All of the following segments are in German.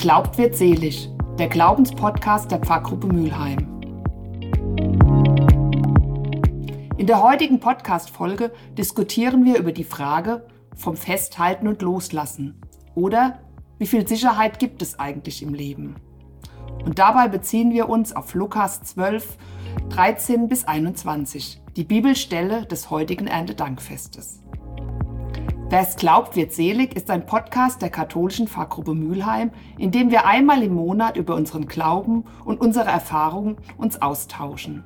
glaubt, wird selig. Der Glaubenspodcast der Pfarrgruppe Mülheim. In der heutigen Podcast-Folge diskutieren wir über die Frage vom Festhalten und Loslassen oder wie viel Sicherheit gibt es eigentlich im Leben. Und dabei beziehen wir uns auf Lukas 12, 13 bis 21, die Bibelstelle des heutigen Erntedankfestes. Wer es glaubt, wird selig ist ein Podcast der katholischen Pfarrgruppe Mülheim, in dem wir einmal im Monat über unseren Glauben und unsere Erfahrungen uns austauschen.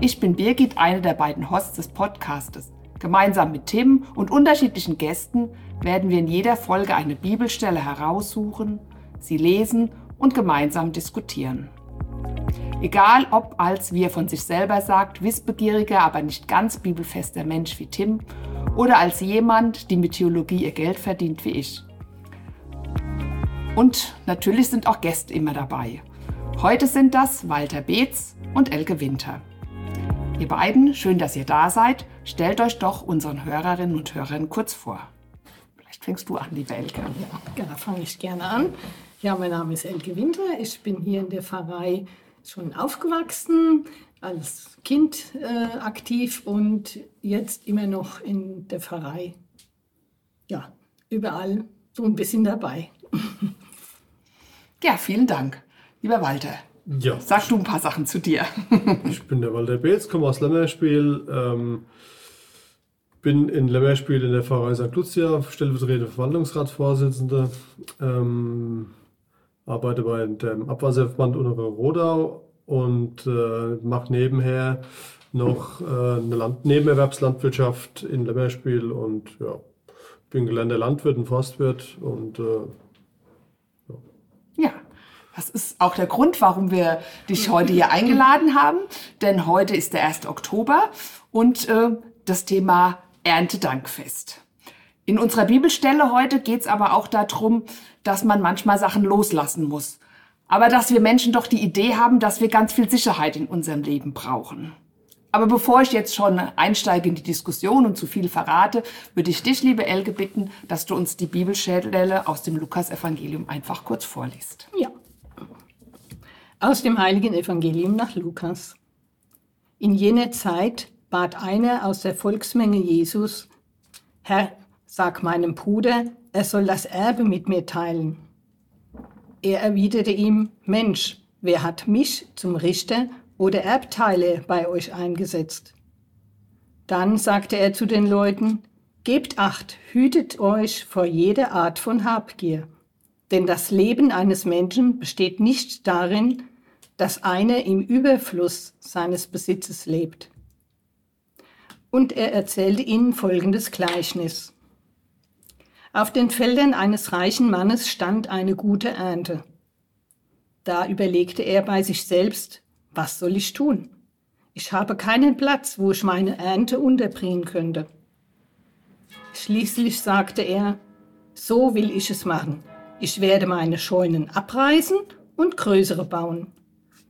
Ich bin Birgit, eine der beiden Hosts des Podcastes. Gemeinsam mit Tim und unterschiedlichen Gästen werden wir in jeder Folge eine Bibelstelle heraussuchen, sie lesen und gemeinsam diskutieren. Egal ob als, wie er von sich selber sagt, wissbegieriger, aber nicht ganz bibelfester Mensch wie Tim oder als jemand, die mit Theologie ihr Geld verdient wie ich. Und natürlich sind auch Gäste immer dabei. Heute sind das Walter Beetz und Elke Winter. Ihr beiden, schön, dass ihr da seid. Stellt euch doch unseren Hörerinnen und Hörern kurz vor. Vielleicht fängst du an, liebe Elke. Ja, da fange ich gerne an. Ja, mein Name ist Elke Winter. Ich bin hier in der Pfarrei schon aufgewachsen, als Kind äh, aktiv und jetzt immer noch in der Pfarrei. Ja, überall so ein bisschen dabei. Ja, vielen Dank. Lieber Walter, ja. sag du ein paar Sachen zu dir. ich bin der Walter Beetz, komme aus Lemmerspiel, ähm, bin in Lemmerspiel in der Pfarrei St. Lucia, stellvertretender Verwaltungsratsvorsitzender, ähm, arbeite bei dem Abwasserverband Untere Rodau und äh, mache nebenher noch äh, eine Land Nebenerwerbslandwirtschaft in Lemmerspiel und ja, bin gelernter Landwirt und Forstwirt und äh, ja. ja. Das ist auch der Grund, warum wir dich heute hier eingeladen haben. Denn heute ist der 1. Oktober und äh, das Thema Erntedankfest. In unserer Bibelstelle heute geht es aber auch darum, dass man manchmal Sachen loslassen muss. Aber dass wir Menschen doch die Idee haben, dass wir ganz viel Sicherheit in unserem Leben brauchen. Aber bevor ich jetzt schon einsteige in die Diskussion und zu viel verrate, würde ich dich, liebe Elke, bitten, dass du uns die Bibelstelle aus dem Lukas-Evangelium einfach kurz vorliest. Ja. Aus dem heiligen Evangelium nach Lukas. In jener Zeit bat einer aus der Volksmenge Jesus, Herr, sag meinem Bruder, er soll das Erbe mit mir teilen. Er erwiderte ihm, Mensch, wer hat mich zum Richter oder Erbteile bei euch eingesetzt? Dann sagte er zu den Leuten, Gebt acht, hütet euch vor jeder Art von Habgier, denn das Leben eines Menschen besteht nicht darin, dass einer im Überfluss seines Besitzes lebt. Und er erzählte ihnen folgendes Gleichnis. Auf den Feldern eines reichen Mannes stand eine gute Ernte. Da überlegte er bei sich selbst, was soll ich tun? Ich habe keinen Platz, wo ich meine Ernte unterbringen könnte. Schließlich sagte er, so will ich es machen. Ich werde meine Scheunen abreißen und größere bauen.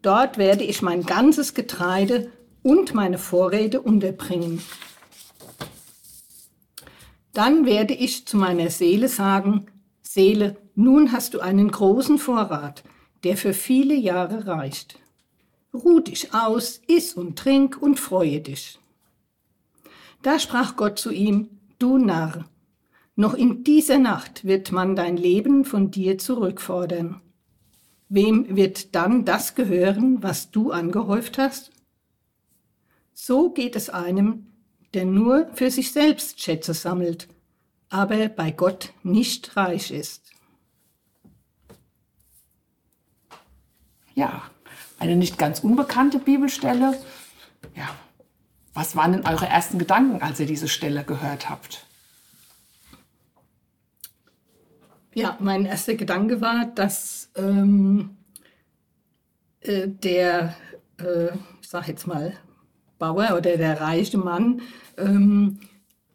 Dort werde ich mein ganzes Getreide und meine Vorräte unterbringen. Dann werde ich zu meiner Seele sagen, Seele, nun hast du einen großen Vorrat, der für viele Jahre reicht. Ruh dich aus, iss und trink und freue dich. Da sprach Gott zu ihm, du Narr, noch in dieser Nacht wird man dein Leben von dir zurückfordern. Wem wird dann das gehören, was du angehäuft hast? So geht es einem, der nur für sich selbst Schätze sammelt, aber bei Gott nicht reich ist. Ja, eine nicht ganz unbekannte Bibelstelle. Ja, was waren denn eure ersten Gedanken, als ihr diese Stelle gehört habt? Ja, mein erster Gedanke war, dass ähm, äh, der, äh, ich sag jetzt mal, Bauer oder der reiche Mann ähm,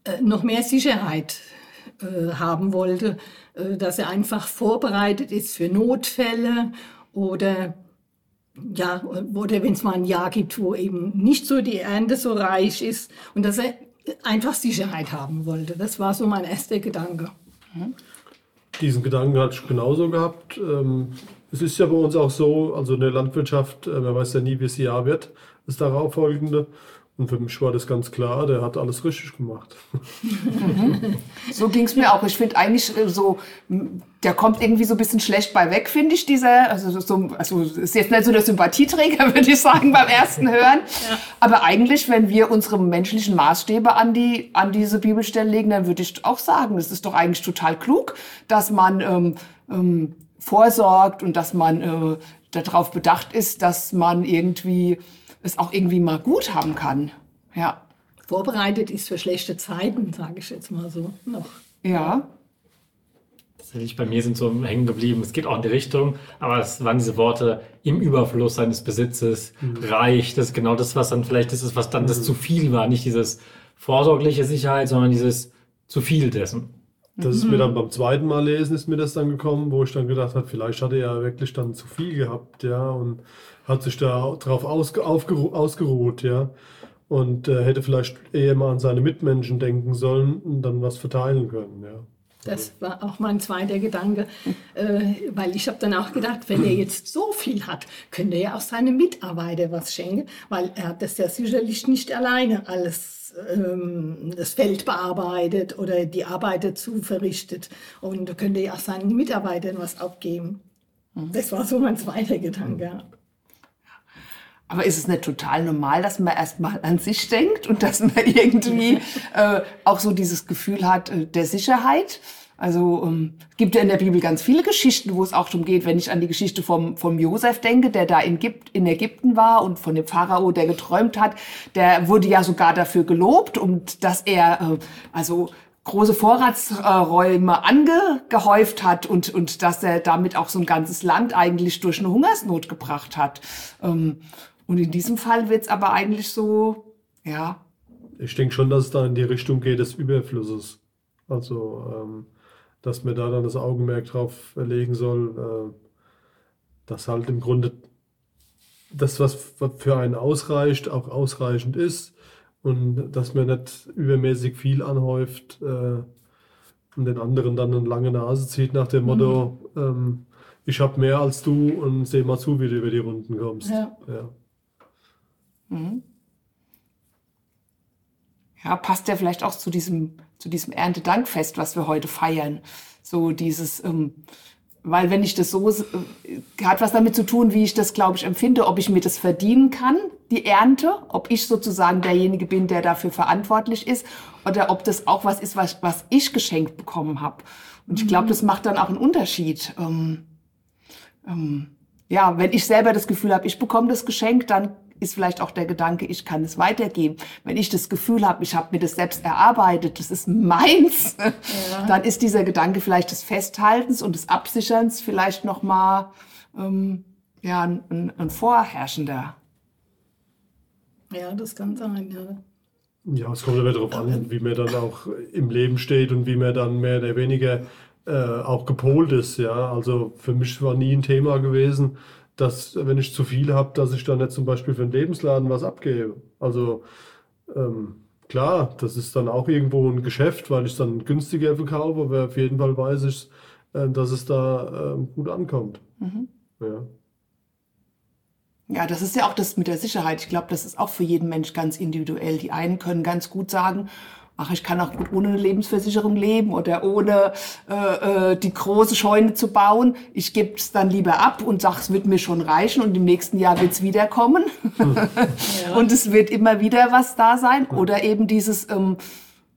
äh, noch mehr Sicherheit äh, haben wollte, äh, dass er einfach vorbereitet ist für Notfälle oder ja, oder wenn es mal ein Jahr gibt, wo eben nicht so die Ernte so reich ist und dass er einfach Sicherheit haben wollte. Das war so mein erster Gedanke. Mhm. diesen Gedanken hatte ich genauso gehabt. Ähm, es ist ja bei uns auch so, also in der Landwirtschaft, äh, man weiß ja nie, wie es Jahr wird, das darauffolgende. Und für mich war das ganz klar, der hat alles richtig gemacht. So ging es mir auch. Ich finde eigentlich äh, so, der kommt irgendwie so ein bisschen schlecht bei weg, finde ich, dieser, also so, also ist jetzt nicht so der Sympathieträger, würde ich sagen, beim ersten Hören. Aber eigentlich, wenn wir unsere menschlichen Maßstäbe an die, an diese Bibelstelle legen, dann würde ich auch sagen, es ist doch eigentlich total klug, dass man ähm, ähm, vorsorgt und dass man äh, darauf bedacht ist, dass man irgendwie es auch irgendwie mal gut haben kann. Ja. Vorbereitet ist für schlechte Zeiten, sage ich jetzt mal so noch. Ja. Tatsächlich bei mir sind so hängen geblieben. Es geht auch in die Richtung, aber es waren diese Worte im Überfluss seines Besitzes, reich. Das ist genau das, was dann vielleicht das ist, was dann das zu viel war. Nicht dieses vorsorgliche Sicherheit, sondern dieses zu viel dessen. Das ist mir dann beim zweiten Mal lesen, ist mir das dann gekommen, wo ich dann gedacht habe, vielleicht hat er ja wirklich dann zu viel gehabt, ja, und hat sich da drauf ausge, aufgeru ausgeruht, ja. Und äh, hätte vielleicht eher mal an seine Mitmenschen denken sollen und dann was verteilen können, ja. Das war auch mein zweiter Gedanke, äh, weil ich habe dann auch gedacht, wenn er jetzt so viel hat, könnte er auch seine Mitarbeiter was schenken, weil er hat das ja sicherlich nicht alleine alles ähm, das Feld bearbeitet oder die Arbeit dazu verrichtet und könnte ja auch seinen Mitarbeitern was abgeben. Das war so mein zweiter Gedanke. Aber ist es nicht total normal, dass man erstmal an sich denkt und dass man irgendwie äh, auch so dieses Gefühl hat äh, der Sicherheit? Also ähm, es gibt ja in der Bibel ganz viele Geschichten, wo es auch darum geht, wenn ich an die Geschichte vom, vom Josef denke, der da in, Ägypt, in Ägypten war und von dem Pharao, der geträumt hat, der wurde ja sogar dafür gelobt und dass er äh, also große Vorratsräume angehäuft hat und, und dass er damit auch so ein ganzes Land eigentlich durch eine Hungersnot gebracht hat. Ähm, und in diesem Fall wird es aber eigentlich so, ja, Ich denke schon, dass es da in die Richtung geht des Überflusses. Also, ähm, dass man da dann das Augenmerk drauf legen soll, äh, dass halt im Grunde das, was für einen ausreicht, auch ausreichend ist und dass man nicht übermäßig viel anhäuft äh, und den anderen dann eine lange Nase zieht nach dem Motto, ähm, ich habe mehr als du und seh mal zu, wie du über die Runden kommst. Ja. Ja. Ja, passt ja vielleicht auch zu diesem, zu diesem Erntedankfest, was wir heute feiern. So dieses, ähm, weil wenn ich das so, äh, hat was damit zu tun, wie ich das, glaube ich, empfinde, ob ich mir das verdienen kann, die Ernte, ob ich sozusagen derjenige bin, der dafür verantwortlich ist, oder ob das auch was ist, was, was ich geschenkt bekommen habe. Und ich glaube, das macht dann auch einen Unterschied. Ähm, ähm, ja, wenn ich selber das Gefühl habe, ich bekomme das Geschenk, dann ist vielleicht auch der Gedanke, ich kann es weitergeben. Wenn ich das Gefühl habe, ich habe mir das selbst erarbeitet, das ist meins, dann ist dieser Gedanke vielleicht des Festhaltens und des Absicherns vielleicht noch mal ähm, ja, ein, ein, ein vorherrschender. ja, das kann sein. Ja. Ja, es kommt immer darauf an, wie man dann auch im Leben steht und wie man dann mehr oder weniger äh, auch gepolt ist. Ja, also für mich war nie ein Thema gewesen, dass wenn ich zu viel habe, dass ich dann nicht zum Beispiel für den Lebensladen was abgebe. Also ähm, klar, das ist dann auch irgendwo ein Geschäft, weil ich es dann günstiger verkaufe, aber auf jeden Fall weiß ich, äh, dass es da ähm, gut ankommt. Ja. Ja, das ist ja auch das mit der Sicherheit. Ich glaube, das ist auch für jeden Mensch ganz individuell. Die einen können ganz gut sagen, ach, ich kann auch gut ohne eine Lebensversicherung leben oder ohne äh, äh, die große Scheune zu bauen. Ich gebe es dann lieber ab und sage, es wird mir schon reichen und im nächsten Jahr wird es wiederkommen. Und es wird immer wieder was da sein. Oder eben dieses, ähm,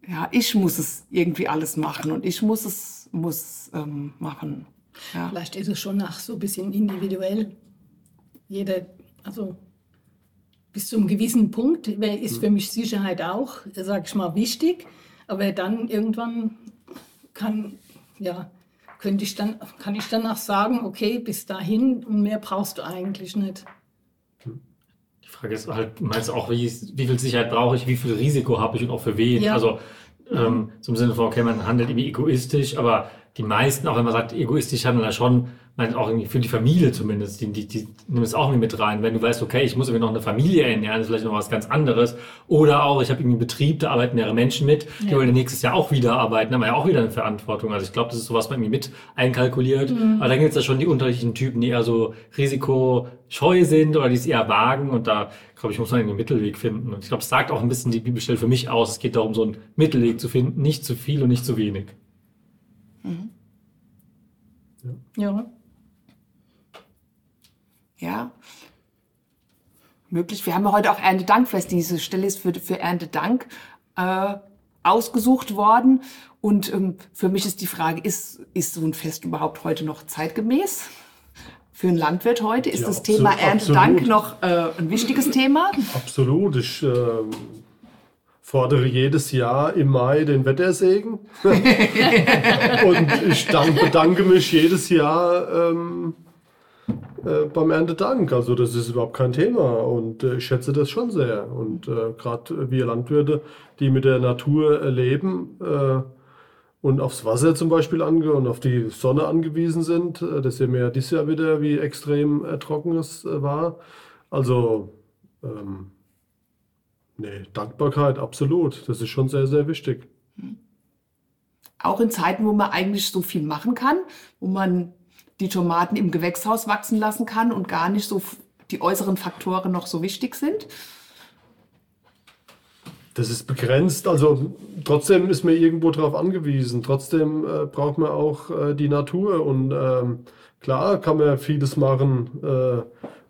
ja, ich muss es irgendwie alles machen und ich muss es muss ähm, machen. Ja. Vielleicht ist es schon nach so ein bisschen individuell. Jeder, also bis zu einem gewissen Punkt ist für mich Sicherheit auch, sag ich mal, wichtig. Aber dann irgendwann kann, ja, könnte ich dann, kann ich dann auch sagen, okay, bis dahin und mehr brauchst du eigentlich nicht. Die Frage ist halt, meinst du auch, wie, wie viel Sicherheit brauche ich, wie viel Risiko habe ich und auch für wen? Ja. Also ähm, zum Sinne von, okay, man handelt irgendwie egoistisch, aber die meisten, auch wenn man sagt, egoistisch handeln, da schon meine, auch irgendwie für die Familie zumindest, die, die, die nehmen es auch irgendwie mit rein. Wenn du weißt, okay, ich muss irgendwie noch eine Familie ernähren, ist vielleicht noch was ganz anderes. Oder auch, ich habe irgendwie einen Betrieb, da arbeiten mehrere Menschen mit, die ja. wollen nächstes Jahr auch wieder arbeiten, da haben wir ja auch wieder eine Verantwortung. Also ich glaube, das ist sowas, was man irgendwie mit einkalkuliert. Mhm. Aber dann gibt es ja schon die unterschiedlichen Typen, die eher so risikoscheu sind oder die es eher wagen. Und da, glaube ich, muss man irgendwie einen Mittelweg finden. Und ich glaube, es sagt auch ein bisschen die Bibelstelle für mich aus. Es geht darum, so einen Mittelweg zu finden, nicht zu viel und nicht zu wenig. Mhm. Ja. ja ja, möglich. Wir haben ja heute auch Erntedankfest. Diese Stelle ist für, für Erntedank äh, ausgesucht worden. Und ähm, für mich ist die Frage, ist, ist so ein Fest überhaupt heute noch zeitgemäß? Für einen Landwirt heute ist ja, das absolut, Thema Erntedank absolut. noch äh, ein wichtiges Thema? Absolut. Ich äh, fordere jedes Jahr im Mai den Wettersegen. Und ich dank, bedanke mich jedes Jahr ähm, äh, beim Erntedank. Also das ist überhaupt kein Thema und äh, ich schätze das schon sehr. Und äh, gerade wir Landwirte, die mit der Natur leben äh, und aufs Wasser zum Beispiel ange und auf die Sonne angewiesen sind, äh, das sehen wir ja dieses Jahr wieder, wie extrem trocken es war. Also ähm, nee, Dankbarkeit, absolut. Das ist schon sehr, sehr wichtig. Auch in Zeiten, wo man eigentlich so viel machen kann, wo man die Tomaten im Gewächshaus wachsen lassen kann und gar nicht so die äußeren Faktoren noch so wichtig sind? Das ist begrenzt, also trotzdem ist man irgendwo darauf angewiesen. Trotzdem äh, braucht man auch äh, die Natur und ähm, klar kann man vieles machen äh,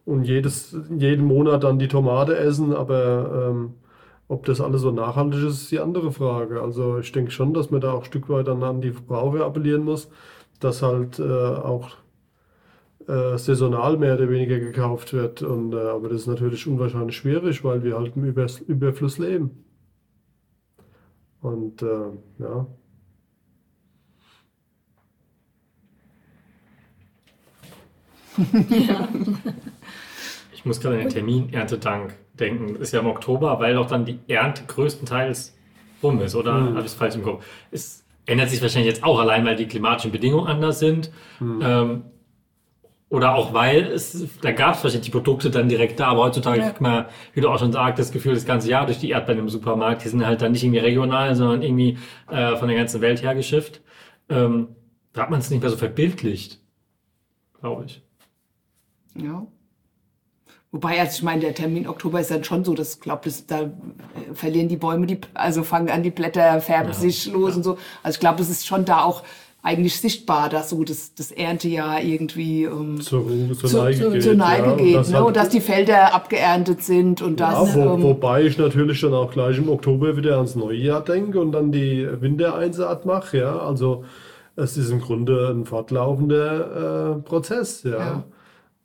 und jedes, jeden Monat dann die Tomate essen, aber ähm, ob das alles so nachhaltig ist, ist die andere Frage. Also ich denke schon, dass man da auch ein Stück weit dann an die Verbraucher appellieren muss, dass halt äh, auch äh, saisonal mehr oder weniger gekauft wird. Und, äh, aber das ist natürlich unwahrscheinlich schwierig, weil wir halt im Übers Überfluss leben. Und äh, ja. ja. Ich muss gerade an den Termin Erntedank denken. Ist ja im Oktober, weil doch dann die Ernte größtenteils rum ist, oder? Mhm. Habe ich es falsch im Kopf? Es ändert sich wahrscheinlich jetzt auch allein, weil die klimatischen Bedingungen anders sind. Mhm. Ähm, oder auch weil es, da gab es wahrscheinlich die Produkte dann direkt da, aber heutzutage ja. kriegt man, wie du auch schon sagst, das Gefühl das ganze Jahr durch die Erdbeeren im Supermarkt. Die sind halt dann nicht irgendwie regional, sondern irgendwie äh, von der ganzen Welt her geschifft. Ähm, da hat man es nicht mehr so verbildlicht, glaube ich. Ja. Wobei, also ich meine, der Termin Oktober ist dann schon so, dass, glaube ich, da äh, verlieren die Bäume, die, also fangen an, die Blätter färben ja. sich los ja. und so. Also ich glaube, es ist schon da auch eigentlich sichtbar, dass so das, das Erntejahr irgendwie ähm, zur, zur, zur, Neige geht, zur Neige ja, geht und, ne? und dass die Felder abgeerntet sind und das. Ja, wo, ähm, wobei ich natürlich dann auch gleich im Oktober wieder ans neue Jahr denke und dann die Wintereinsaat mache. Ja, also es ist im Grunde ein fortlaufender äh, Prozess. Ja.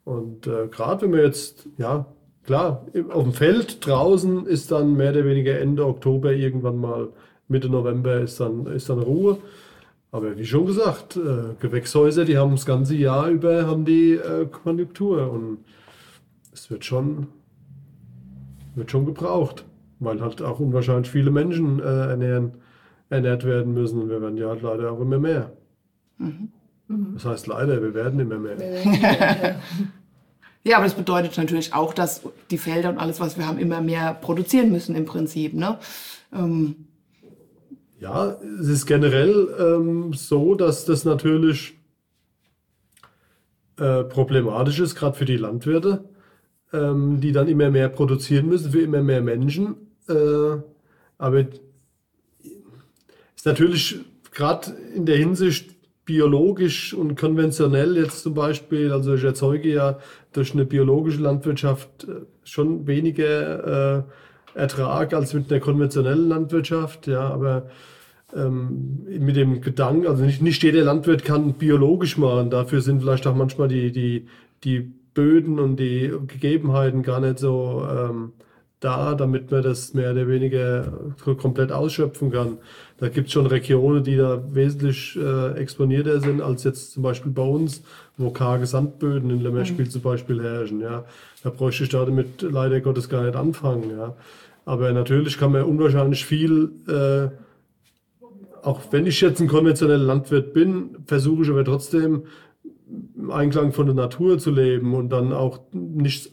Und äh, gerade wenn wir jetzt ja klar auf dem Feld draußen ist dann mehr oder weniger Ende Oktober irgendwann mal Mitte November ist dann ist dann Ruhe. Aber wie schon gesagt, äh, Gewächshäuser, die haben das ganze Jahr über haben die äh, Konjunktur und es wird schon, wird schon gebraucht, weil halt auch unwahrscheinlich viele Menschen äh, ernähren, ernährt werden müssen und wir werden ja halt leider auch immer mehr. Mhm. Das heißt leider, wir werden immer mehr. Ja, aber das bedeutet natürlich auch, dass die Felder und alles, was wir haben, immer mehr produzieren müssen im Prinzip. Ne? Ähm, ja, es ist generell ähm, so, dass das natürlich äh, problematisch ist, gerade für die Landwirte, ähm, die dann immer mehr produzieren müssen für immer mehr Menschen. Äh, aber ist natürlich gerade in der Hinsicht biologisch und konventionell jetzt zum Beispiel, also ich erzeuge ja durch eine biologische Landwirtschaft äh, schon weniger äh, Ertrag als mit einer konventionellen Landwirtschaft, ja, aber ähm, mit dem Gedanken, also nicht, nicht jeder Landwirt kann biologisch machen, dafür sind vielleicht auch manchmal die, die, die Böden und die Gegebenheiten gar nicht so ähm, da, damit man das mehr oder weniger komplett ausschöpfen kann. Da gibt es schon Regionen, die da wesentlich äh, exponierter sind als jetzt zum Beispiel bei uns, wo karge Sandböden in Lemmerspiel mhm. zum Beispiel herrschen. Ja. Da bräuchte ich da damit leider Gottes gar nicht anfangen. Ja. Aber natürlich kann man unwahrscheinlich viel äh, auch wenn ich jetzt ein konventioneller Landwirt bin, versuche ich aber trotzdem im Einklang von der Natur zu leben und dann auch nichts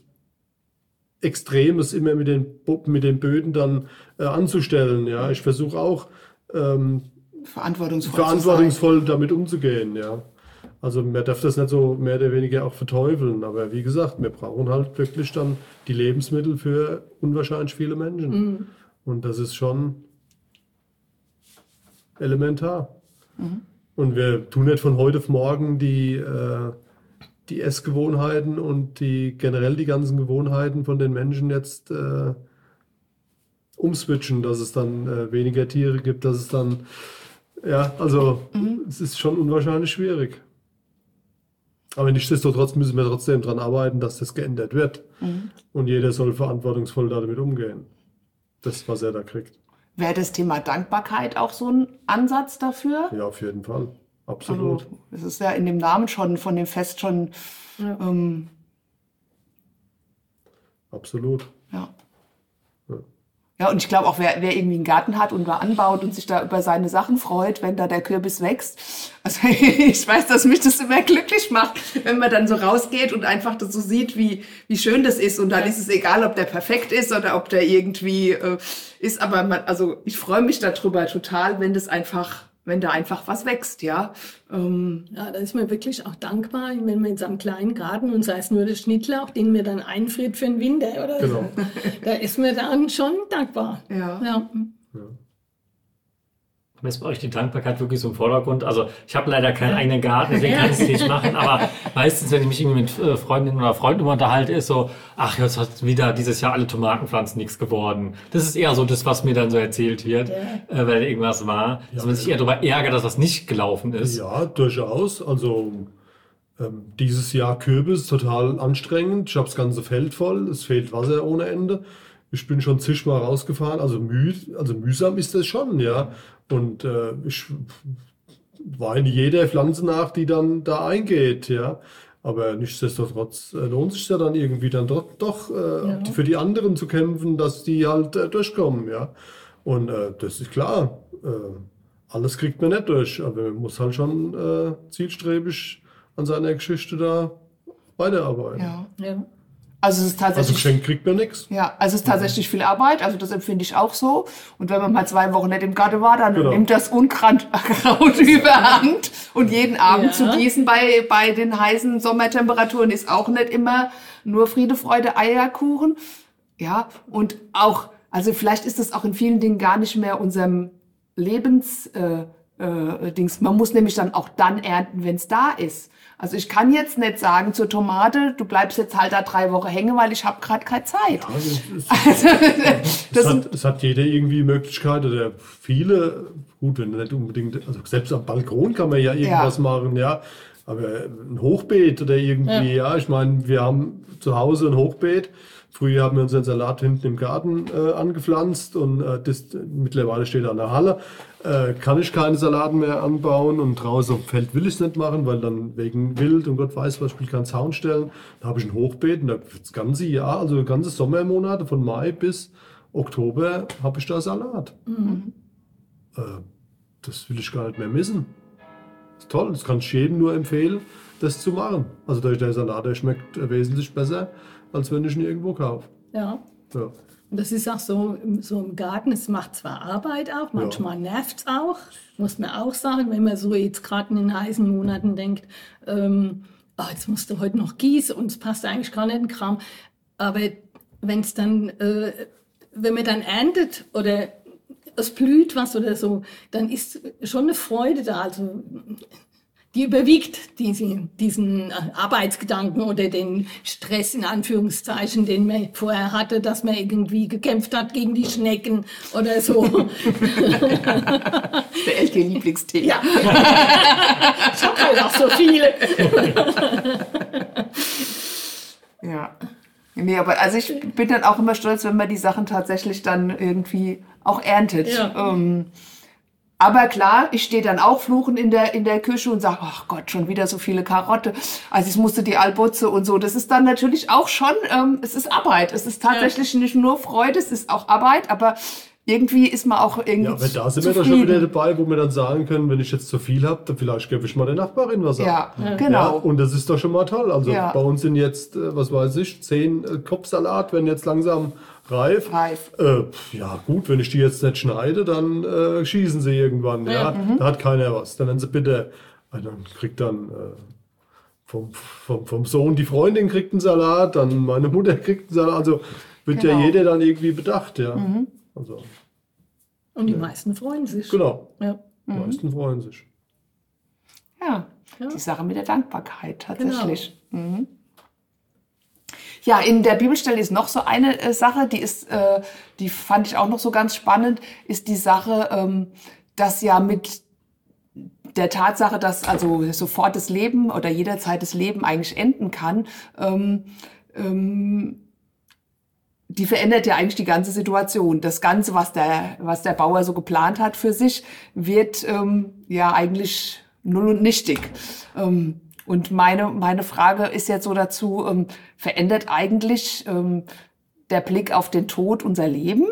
Extremes immer mit den, mit den Böden dann äh, anzustellen. Ja, ich versuche auch ähm, Verantwortungsvoll, verantwortungsvoll damit umzugehen. Ja, also man darf das nicht so mehr oder weniger auch verteufeln. Aber wie gesagt, wir brauchen halt wirklich dann die Lebensmittel für unwahrscheinlich viele Menschen. Mhm. Und das ist schon elementar. Und wir tun nicht von heute auf morgen die, äh, die Essgewohnheiten und die generell die ganzen Gewohnheiten von den Menschen jetzt äh, umswitchen, dass es dann äh, weniger Tiere gibt, dass es dann, ja, also es ist schon unwahrscheinlich schwierig. Aber nichtsdestotrotz müssen wir trotzdem daran arbeiten, dass das geändert wird. Und jeder soll verantwortungsvoll damit umgehen. Das, was er da kriegt. Wäre das Thema Dankbarkeit auch so ein Ansatz dafür? Ja, auf jeden Fall. Also, Absolut. es ist ja in dem Namen schon, von dem Fest schon, ähm, Absolut. ja. Ja. Ja, und ich glaube auch, wer, wer irgendwie einen Garten hat und da anbaut und sich da über seine Sachen freut, wenn da der Kürbis wächst. Also ich weiß, dass mich das immer glücklich macht, wenn man dann so rausgeht und einfach das so sieht, wie, wie schön das ist. Und dann ist es egal, ob der perfekt ist oder ob der irgendwie äh, ist. Aber man, also ich freue mich darüber total, wenn das einfach, wenn da einfach was wächst, ja. Ähm, Ja, da ist man wirklich auch dankbar, wenn man in seinem kleinen Garten und sei es nur der Schnittlauch, den mir dann einfriert für den Winter oder Genau. so, da ist mir dann schon dankbar. ja. Ja. Ist bei euch die Dankbarkeit wirklich so im Vordergrund? Also ich habe leider keinen eigenen Garten, deswegen kann ich es nicht machen. Aber meistens, wenn ich mich irgendwie mit äh, Freundinnen oder Freunden unterhalte, ist so, ach, jetzt hat wieder dieses Jahr alle Tomatenpflanzen nichts geworden. Das ist eher so das, was mir dann so erzählt wird, äh, weil irgendwas war. Dass man sich eher darüber ärgert, dass was nicht gelaufen ist. Ja, durchaus. Also ähm, dieses Jahr Kürbis total anstrengend. Ich habe das ganze Feld voll. Es fehlt Wasser ohne Ende. Ich bin schon zigmal rausgefahren. Also, müh, also mühsam ist das schon, ja. Und äh, ich weine jeder Pflanze nach, die dann da eingeht, ja. Aber nichtsdestotrotz äh, lohnt sich ja dann irgendwie dann doch, doch äh, für die anderen zu kämpfen, dass die halt äh, durchkommen, ja. Und äh, das ist klar. Äh, alles kriegt man nicht durch, aber man muss halt schon äh, zielstrebig an seiner Geschichte da weiterarbeiten. ja. Ja. Also es ist Also tatsächlich. geschenkt kriegt man nichts. Ja, also es ist tatsächlich viel Arbeit, also das empfinde ich auch so. Und wenn man mal zwei Wochen nicht im Garten war, dann Genau. nimmt das Unkraut überhand. Und jeden Abend Ja. zu gießen bei, bei den heißen Sommertemperaturen ist auch nicht immer nur Friede, Freude, Eierkuchen. Ja, und auch, also vielleicht ist das auch in vielen Dingen gar nicht mehr unserem Lebens, äh, äh, Dings. Man muss nämlich dann auch dann ernten, wenn es da ist. Also ich kann jetzt nicht sagen zur Tomate, du bleibst jetzt halt da drei Wochen hängen, weil ich habe gerade keine Zeit. Also es, Also, es, das hat, es hat jeder irgendwie Möglichkeit oder viele, gut, wenn nicht unbedingt, also selbst am Balkon kann man ja irgendwas Ja. machen, ja. Aber ein Hochbeet oder irgendwie, ja, ich meine, wir haben zu Hause ein Hochbeet. Früher haben wir unseren Salat hinten im Garten äh, angepflanzt und äh, das, mittlerweile steht er an der Halle. Äh, kann ich keine Salaten mehr anbauen und draußen auf dem Feld will ich es nicht machen, weil dann wegen Wild und Gott weiß was, ich will keinen Zaun stellen. Da habe ich ein Hochbeet und da das ganze Jahr, also ganze Sommermonate von Mai bis Oktober habe ich da Salat. Äh, das will ich gar nicht mehr missen. ist toll, das kann ich jedem nur empfehlen, das zu machen. Also der der Salat, der schmeckt wesentlich besser, als wenn ich ihn irgendwo kaufe. ja. Ja. Und das ist auch so, im- so im Garten, es macht zwar Arbeit auch, manchmal nervt es auch, muss man auch sagen, wenn man so jetzt gerade in den heißen Monaten denkt, ähm, ah, jetzt musst du heute noch gießen und es passt eigentlich gar nicht in den Kram. Aber wenn es dann, äh, wenn man dann erntet oder es blüht was oder so, dann ist schon eine Freude da. Also die überwiegt diese, diesen äh, Arbeitsgedanken oder den Stress in Anführungszeichen, den man vorher hatte, dass man irgendwie gekämpft hat gegen die Schnecken oder so. der LG-Lieblingstee. ja. ich habe halt auch so viele. Ja. Nee, aber also ich bin dann auch immer stolz, wenn man die Sachen tatsächlich dann irgendwie auch erntet. Ja. Ähm, aber klar, ich stehe dann auch fluchend in der, in der Küche und sage, ach Gott, schon wieder so viele Karotte. Also ich musste die Albutze und so. Das ist dann natürlich auch schon, ähm, es ist Arbeit. Es ist tatsächlich nicht nur Freude, es ist auch Arbeit, aber irgendwie ist man auch irgendwie Ja, aber da sind wir zufrieden. doch schon wieder dabei, wo wir dann sagen können, wenn ich jetzt zu viel habe, dann vielleicht gebe ich mal der Nachbarin was ab. Ja, genau. Ja, und das ist doch schon mal toll. Also Ja. bei uns sind jetzt, äh, was weiß ich, zehn äh, Kopfsalat, werden jetzt langsam reif. Reif. Äh, ja, gut, wenn ich die jetzt nicht schneide, dann äh, schießen sie irgendwann. Ja, Mhm. Da hat keiner was. Dann werden sie bitte, äh, dann kriegt dann äh, vom, vom, vom Sohn die Freundin kriegt einen Salat, dann meine Mutter kriegt einen Salat. Also wird Genau. Mhm. ja jeder dann irgendwie bedacht, ja. Also, Und die meisten freuen sich. genau. Ja. Die Mhm. meisten freuen sich. Ja, Ja. die Sache mit der Dankbarkeit tatsächlich. Mhm. Ja, in der Bibelstelle ist noch so eine äh, Sache, die ist, äh, die fand ich auch noch so ganz spannend, ist die Sache, ähm, dass ja mit der Tatsache, dass also sofort das Leben oder jederzeit das Leben eigentlich enden kann, ähm, ähm, die verändert ja eigentlich die ganze Situation. Das Ganze, was der, was der Bauer so geplant hat für sich, wird ähm, ja eigentlich null und nichtig. Ähm, und meine, meine Frage ist jetzt so dazu, ähm, verändert eigentlich ähm, der Blick auf den Tod unser Leben?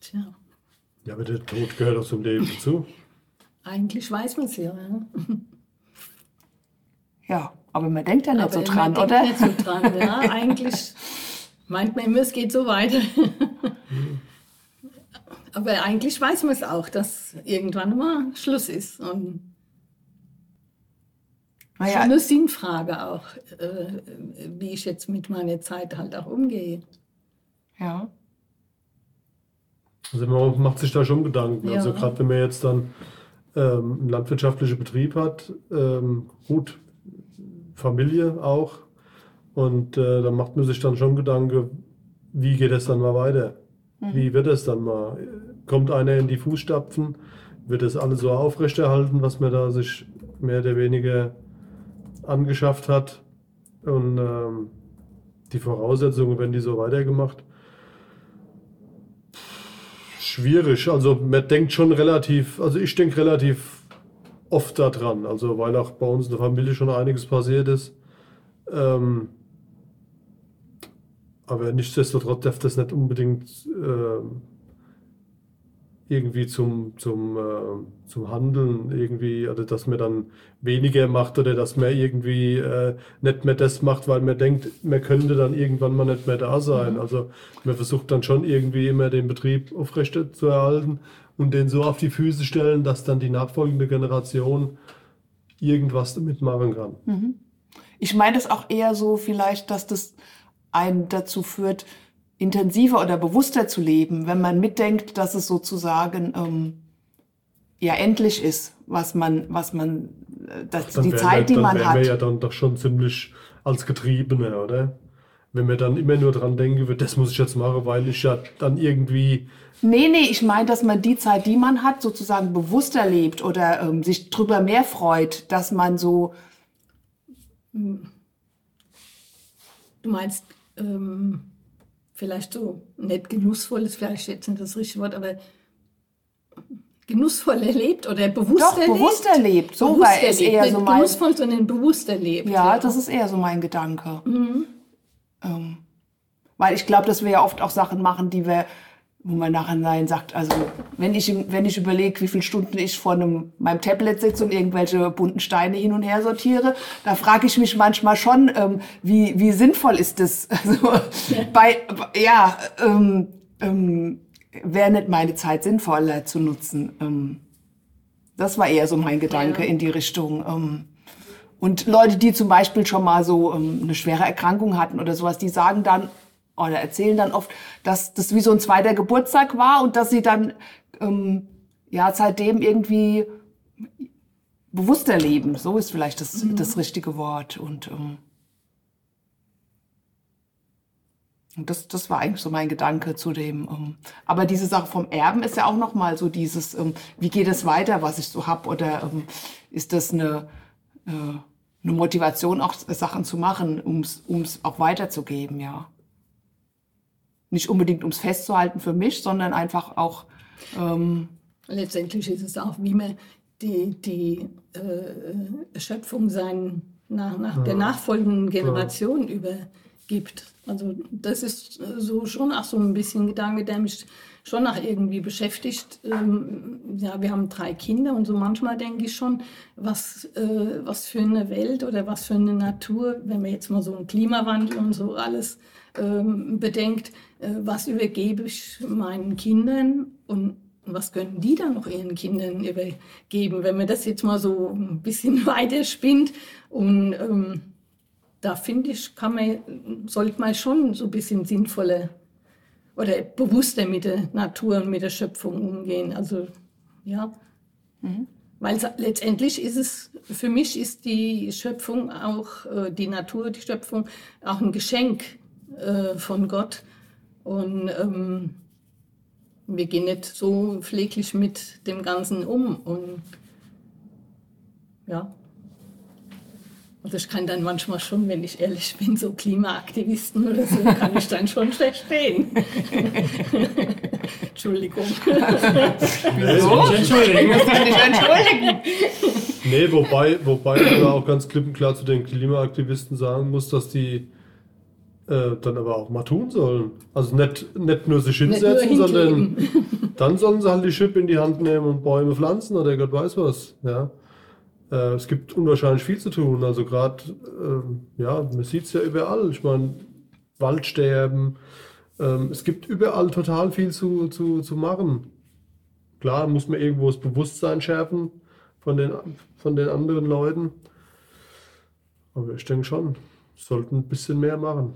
Tja, Ja, aber der Tod gehört auch zum Leben dazu. eigentlich weiß man es ja. ja. Ja, aber man denkt ja nicht so man dran, denkt oder? Nicht so dran, ja. Eigentlich meint man immer, es geht so weiter. Aber eigentlich weiß man es auch, dass irgendwann mal Schluss ist. Und schon Naja, eine Sinnfrage auch, äh, wie ich jetzt mit meiner Zeit halt auch umgehe. ja. Also man macht sich da schon Gedanken. Ja. Also gerade wenn man jetzt dann ähm, einen landwirtschaftlichen Betrieb hat, ähm, gut, Familie auch. Und äh, da macht man sich dann schon Gedanken, wie geht es dann mal weiter? Wie wird es dann mal? Kommt einer in die Fußstapfen? Wird das alles so aufrechterhalten, was man da sich mehr oder weniger angeschafft hat? Und ähm, die Voraussetzungen, wenn die so weitergemacht? Schwierig. Also man denkt schon relativ, also ich denke relativ oft daran, also weil auch bei uns in der Familie schon einiges passiert ist. Ähm, aber nichtsdestotrotz darf das nicht unbedingt ähm, irgendwie zum, zum, äh, zum Handeln irgendwie, oder dass man dann weniger macht oder dass man irgendwie äh, nicht mehr das macht, weil man denkt, man könnte dann irgendwann mal nicht mehr da sein. Also man versucht dann schon irgendwie immer den Betrieb aufrecht zu erhalten und den so auf die Füße stellen, dass dann die nachfolgende Generation irgendwas damit machen kann. Ich meine das auch eher so vielleicht, dass das einen dazu führt, intensiver oder bewusster zu leben, wenn man mitdenkt, dass es sozusagen ähm, ja endlich ist, was man, was man, äh, dass Dann die Zeit, wir, die dann man wären hat. wir ja dann doch schon ziemlich als Getriebene, oder? Wenn wir dann immer nur dran denken, das muss ich jetzt machen, weil ich ja dann irgendwie Nee, nee, ich meine, dass man die Zeit, die man hat, sozusagen bewusster lebt oder ähm, sich drüber mehr freut, dass man so, Du meinst, ähm, vielleicht so, nicht genussvoll ist vielleicht jetzt nicht das richtige Wort, aber genussvoll erlebt oder bewusster doch, erlebt. bewusster lebt. So Bewusster war es eher Nicht so mein, Genussvoll, sondern bewusst erlebt. ja, das ist eher so mein Gedanke. Ähm, weil ich glaube, dass wir ja oft auch Sachen machen, die wir, wo man nachher sagt, also wenn ich, wenn ich überlege, wie viele Stunden ich vor einem, meinem Tablet sitze und irgendwelche bunten Steine hin und her sortiere, da frage ich mich manchmal schon, ähm, wie, wie sinnvoll ist das? Also, bei, ja, ähm, ähm, wäre nicht meine Zeit sinnvoller zu nutzen. Ähm, das war eher so mein Gedanke Ja. in die Richtung. Ähm, und Leute, die zum Beispiel schon mal so ähm, eine schwere Erkrankung hatten oder sowas, die sagen dann oder erzählen dann oft, dass das wie so ein zweiter Geburtstag war und dass sie dann ähm, ja seitdem irgendwie bewusster leben. So ist vielleicht das, das richtige Wort. Und, ähm, und das, das war eigentlich so mein Gedanke zu dem. Ähm, aber diese Sache vom Erben ist ja auch noch mal so dieses, ähm, wie geht es weiter, was ich so hab Oder ähm, ist das eine, äh, eine Motivation, auch Sachen zu machen, um es auch weiterzugeben, ja. Nicht unbedingt ums festzuhalten für mich, sondern einfach auch, ähm, Letztendlich ist es auch, wie man die, die äh, Schöpfung sein, nach, nach der nachfolgenden Generation übergibt. Also das ist äh, so schon auch so ein bisschen ein Gedanke, der mich schon auch irgendwie beschäftigt. Ähm, ja, wir haben drei Kinder und so manchmal denke ich schon, was, äh, was für eine Welt oder was für eine Natur, wenn man jetzt mal so einen Klimawandel und so alles ähm, bedenkt, äh, was übergebe ich meinen Kindern und was können die dann noch ihren Kindern übergeben, wenn man das jetzt mal so ein bisschen weiter spinnt und ähm, da finde ich, kann man, sollte man schon so ein bisschen sinnvoller oder bewusster mit der Natur und mit der Schöpfung umgehen. Also ja, mhm. weil letztendlich ist es, für mich ist die Schöpfung auch, äh, die Natur, die Schöpfung auch ein Geschenk äh, von Gott. Und ähm, wir gehen nicht so pfleglich mit dem Ganzen um. Und ja, also ich kann dann manchmal schon, wenn ich ehrlich bin, so Klimaaktivisten oder so, kann ich dann schon verstehen. Entschuldigung. Wieso? Entschuldigen. nicht entschuldigen. Nee, wobei, wobei ich da auch ganz klipp und klar zu den Klimaaktivisten sagen muss, dass die äh, dann aber auch mal tun sollen. Also nicht, nicht nur sich hinsetzen, nur sondern dann sollen sie halt die Chip in die Hand nehmen und Bäume pflanzen oder Gott weiß was. Ja. Äh, es gibt unwahrscheinlich viel zu tun. Also gerade, äh, ja, man sieht es ja überall. Ich meine, Waldsterben. Ähm, es gibt überall total viel zu, zu, zu machen. Klar muss man irgendwo das Bewusstsein schärfen von den, von den anderen Leuten. Aber ich denke schon, sollten ein bisschen mehr machen.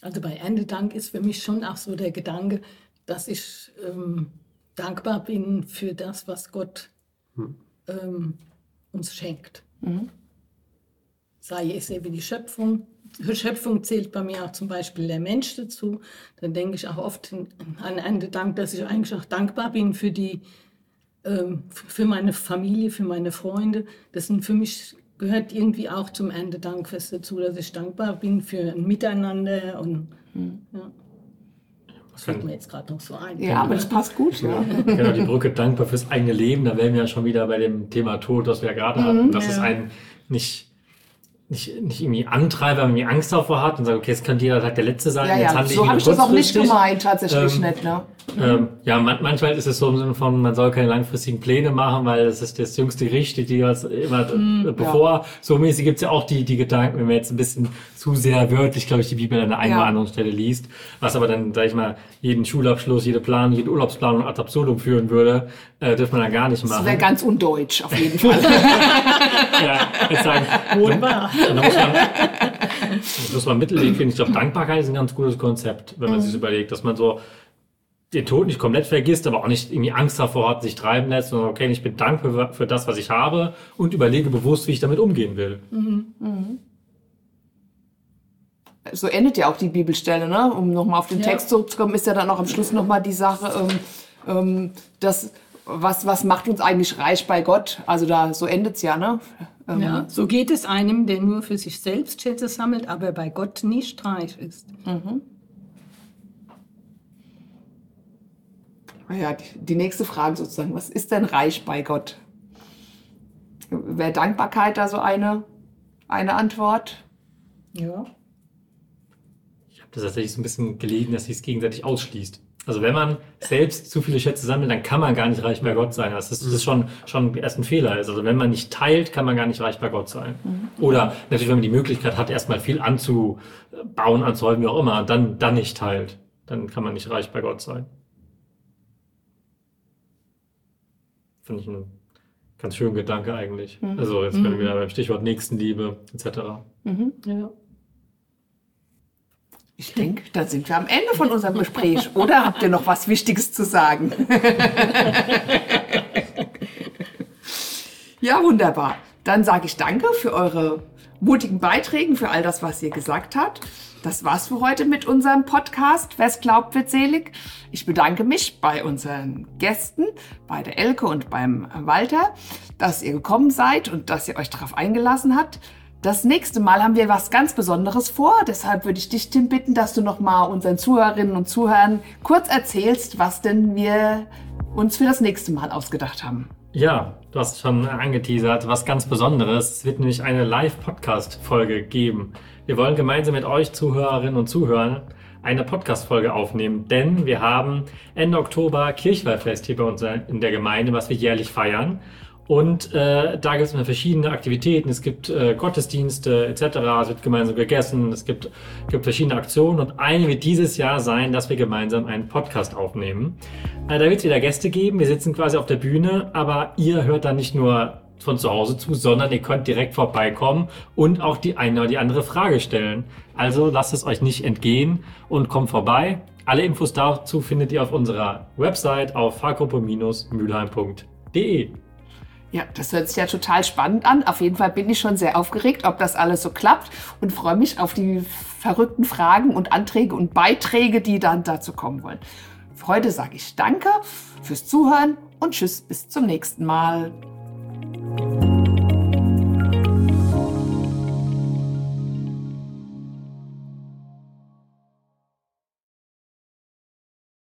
Also bei Erntedank ist für mich schon auch so der Gedanke, dass ich ähm, dankbar bin für das, was Gott hm. ähm, uns schenkt. Mhm. Sei es eben die Schöpfung. Für Schöpfung zählt bei mir auch zum Beispiel der Mensch dazu. Dann denke ich auch oft an Ende Dank, dass ich eigentlich auch dankbar bin für die, ähm, für meine Familie, für meine Freunde. Das sind für mich gehört irgendwie auch zum Ende Dankfest dazu, dass ich dankbar bin für ein Miteinander und mhm. ja. Das fällt mir jetzt gerade noch so ein. Ja, aber das passt gut. Ja. Genau, die Brücke dankbar fürs eigene Leben. Da wären wir ja schon wieder bei dem Thema Tod, das wir ja gerade mhm, hatten. Das ja. ist ein nicht nicht, nicht irgendwie antreiben, wenn man irgendwie Angst davor hat und sagt, okay, es könnte jeder Tag der Letzte sein. Ja, ja, so habe ich das auch nicht gemeint, tatsächlich ähm, nicht. Ne? Ähm, ja, man, manchmal ist es so im Sinne von, man soll keine langfristigen Pläne machen, weil das ist das jüngste Gericht, die was immer mm, bevor. Ja. So mäßig gibt's ja auch die, die Gedanken, wenn man jetzt ein bisschen zu sehr wörtlich, glaube ich, die Bibel an der einen ja. oder anderen Stelle liest, was aber dann, sag ich mal, jeden Schulabschluss, jede Planung, jede Urlaubsplanung ad absurdum führen würde, äh, dürfte man dann gar nicht machen. Das wäre ganz undeutsch, auf jeden Fall. ja, jetzt sagen, Wunderbar. Dann, dann muss man, muss man Mittelweg finden. Ich glaube, Dankbarkeit ist ein ganz gutes Konzept, wenn man mhm. sich überlegt, dass man so den Tod nicht komplett vergisst, aber auch nicht irgendwie Angst davor hat, sich treiben lässt, sondern okay, ich bin dankbar für das, was ich habe und überlege bewusst, wie ich damit umgehen will. Mhm. Mhm. So endet ja auch die Bibelstelle, ne? um nochmal auf den ja. Text zurückzukommen, ist ja dann auch am Schluss nochmal die Sache, ähm, ähm, dass was, was macht uns eigentlich reich bei Gott? Also da so endet es ja, ne? Ähm, ja, so geht es einem, der nur für sich selbst Schätze sammelt, aber bei Gott nicht reich ist. Mhm. Ja, die, die nächste Frage sozusagen, was ist denn reich bei Gott? Wäre Dankbarkeit da so eine, eine Antwort? Ja. Ich habe das tatsächlich so ein bisschen gelegen, dass sich es gegenseitig ausschließt. Also wenn man selbst zu viele Schätze sammelt, dann kann man gar nicht reich bei Gott sein. Das ist, das ist schon, schon erst ein Fehler. Also wenn man nicht teilt, kann man gar nicht reich bei Gott sein. Mhm. Oder natürlich, wenn man die Möglichkeit hat, erstmal viel anzubauen, anzuhäufen, wie auch immer, dann, dann nicht teilt. Dann kann man nicht reich bei Gott sein. Finde ich einen ganz schönen Gedanke eigentlich. Mhm. Also jetzt mhm. wir beim Stichwort Nächstenliebe etc. Mhm. Ja. Ich denke, da sind wir am Ende von unserem Gespräch. Oder habt ihr noch was Wichtiges zu sagen? ja, wunderbar. Dann sage ich danke für eure mutigen Beiträge, für all das, was ihr gesagt habt. Das war's für heute mit unserem Podcast. Wer es glaubt, wird selig. Ich bedanke mich bei unseren Gästen, bei der Elke und beim Walter, dass ihr gekommen seid und dass ihr euch darauf eingelassen habt. Das nächste Mal haben wir was ganz Besonderes vor. Deshalb würde ich dich, Tim, bitten, dass du noch mal unseren Zuhörerinnen und Zuhörern kurz erzählst, was denn wir uns für das nächste Mal ausgedacht haben. Ja, du hast schon angeteasert, was ganz Besonderes. Es wird nämlich eine Live-Podcast-Folge geben. Wir wollen gemeinsam mit euch Zuhörerinnen und Zuhörern eine Podcast-Folge aufnehmen, denn wir haben Ende Oktober Kirchweihfest hier bei uns in der Gemeinde, was wir jährlich feiern. Und äh, da gibt es verschiedene Aktivitäten, es gibt äh, Gottesdienste etc., es wird gemeinsam gegessen, es gibt, gibt verschiedene Aktionen und eine wird dieses Jahr sein, dass wir gemeinsam einen Podcast aufnehmen. Äh, da wird es wieder Gäste geben, wir sitzen quasi auf der Bühne, aber ihr hört dann nicht nur von zu Hause zu, sondern ihr könnt direkt vorbeikommen und auch die eine oder die andere Frage stellen. Also lasst es euch nicht entgehen und kommt vorbei. Alle Infos dazu findet ihr auf unserer Website auf fahrgruppe-mülheim.de. Ja, das hört sich ja total spannend an. Auf jeden Fall bin ich schon sehr aufgeregt, ob das alles so klappt und freue mich auf die verrückten Fragen und Anträge und Beiträge, die dann dazu kommen wollen. Heute sage ich Danke fürs Zuhören und Tschüss bis zum nächsten Mal. you